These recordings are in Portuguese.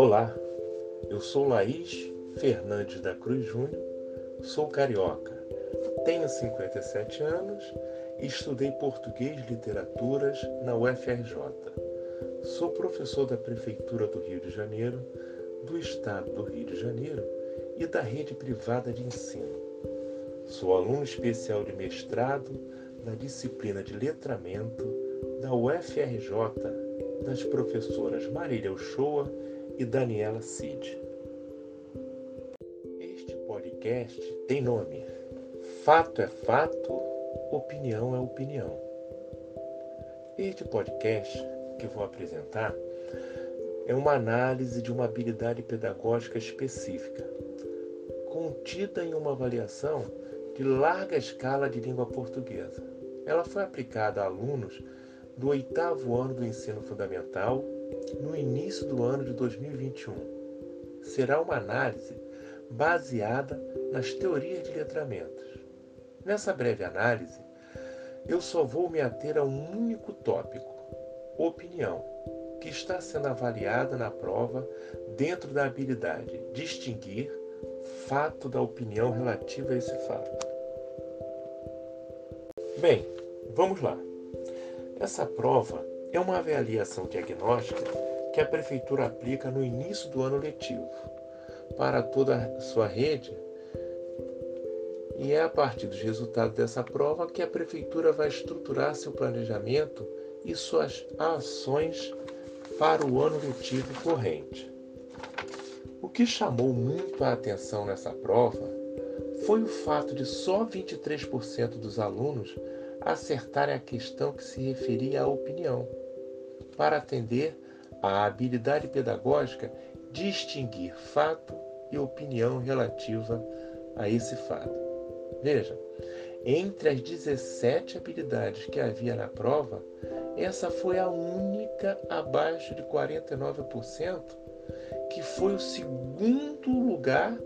Olá, eu sou Laís Fernandes da Cruz Júnior, sou carioca, tenho 57 anos e estudei português e literaturas na UFRJ. Sou professor da Prefeitura do Rio de Janeiro, do Estado do Rio de Janeiro e da rede privada de ensino. Sou aluno especial de mestrado na disciplina de letramento da UFRJ das professoras Marília Uchoa e Daniela Cid. Este podcast tem nome Fato é Fato, Opinião é Opinião. Este podcast que vou apresentar é uma análise de uma habilidade pedagógica específica, contida em uma avaliação de larga escala de língua portuguesa. Ela foi aplicada a alunos do oitavo ano do ensino fundamental no início do ano de 2021. Será uma análise baseada nas teorias de letramentos. Nessa breve análise, eu só vou me ater a um único tópico, opinião, que está sendo avaliada na prova dentro da habilidade distinguir fato da opinião relativa a esse fato. Bem, vamos lá. Essa prova é uma avaliação diagnóstica que a Prefeitura aplica no início do ano letivo para toda a sua rede e é a partir dos resultados dessa prova que a Prefeitura vai estruturar seu planejamento e suas ações para o ano letivo corrente. O que chamou muito a atenção nessa prova foi o fato de só 23% dos alunos acertarem a questão que se referia à opinião, para atender à habilidade pedagógica distinguir fato e opinião relativa a esse fato. Veja, entre as 17 habilidades que havia na prova, essa foi a única abaixo de 49%, que foi o segundo lugar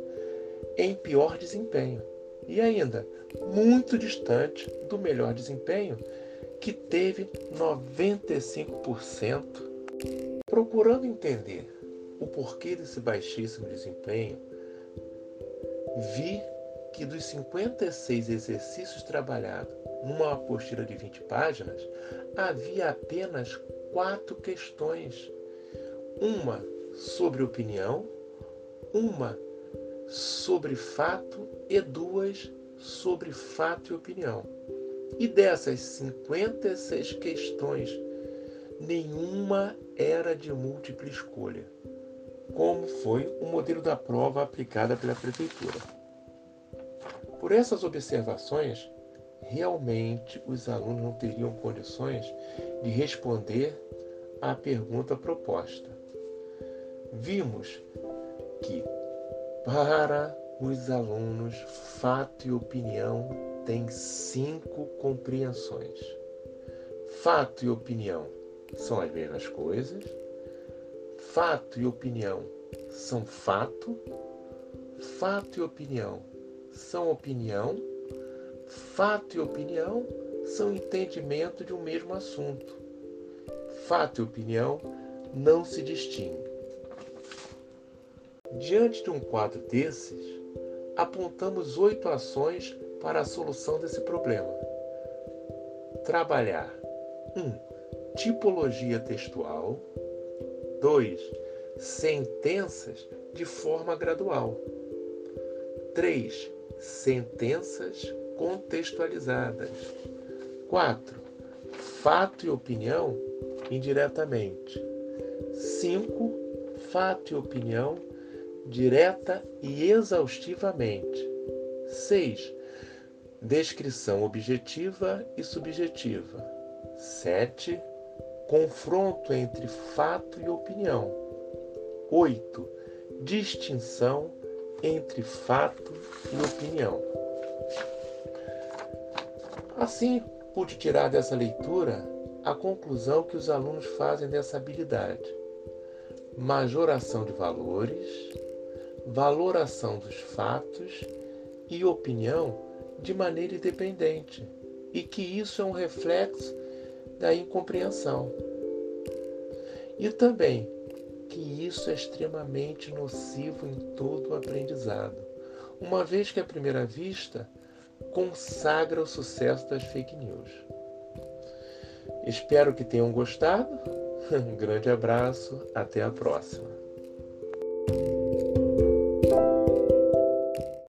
em pior desempenho. E ainda, muito distante do melhor desempenho, que teve 95%. Procurando entender o porquê desse baixíssimo desempenho, vi que dos 56 exercícios trabalhados numa apostila de 20 páginas, havia apenas quatro questões. Uma sobre opinião, uma sobre fato e duas sobre fato e opinião. E dessas 56 questões, nenhuma era de múltipla escolha, como foi o modelo da prova aplicada pela Prefeitura. Por essas observações, realmente os alunos não teriam condições de responder à pergunta proposta. Vimos que, para os alunos, fato e opinião têm cinco compreensões. Fato e opinião são as mesmas coisas. Fato e opinião são fato. Fato e opinião são opinião Fato e opinião são entendimento de um mesmo assunto. Fato e opinião não se distinguem. Diante de um quadro desses, apontamos oito ações para a solução desse problema. Trabalhar 1. Um, tipologia textual. 2. Sentenças de forma gradual. 3. Sentenças contextualizadas. 4. Fato e opinião indiretamente. 5. Fato e opinião direta e exaustivamente. 6. Descrição objetiva e subjetiva. 7. Confronto entre fato e opinião. 8. Distinção entre fato e opinião. Assim, pude tirar dessa leitura a conclusão que os alunos fazem dessa habilidade: majoração de valores, valoração dos fatos e opinião de maneira independente, e que isso é um reflexo da incompreensão. E também que isso é extremamente nocivo em todo o aprendizado, uma vez que, à primeira vista, consagra o sucesso das fake news. Espero que tenham gostado. Um grande abraço, até a próxima.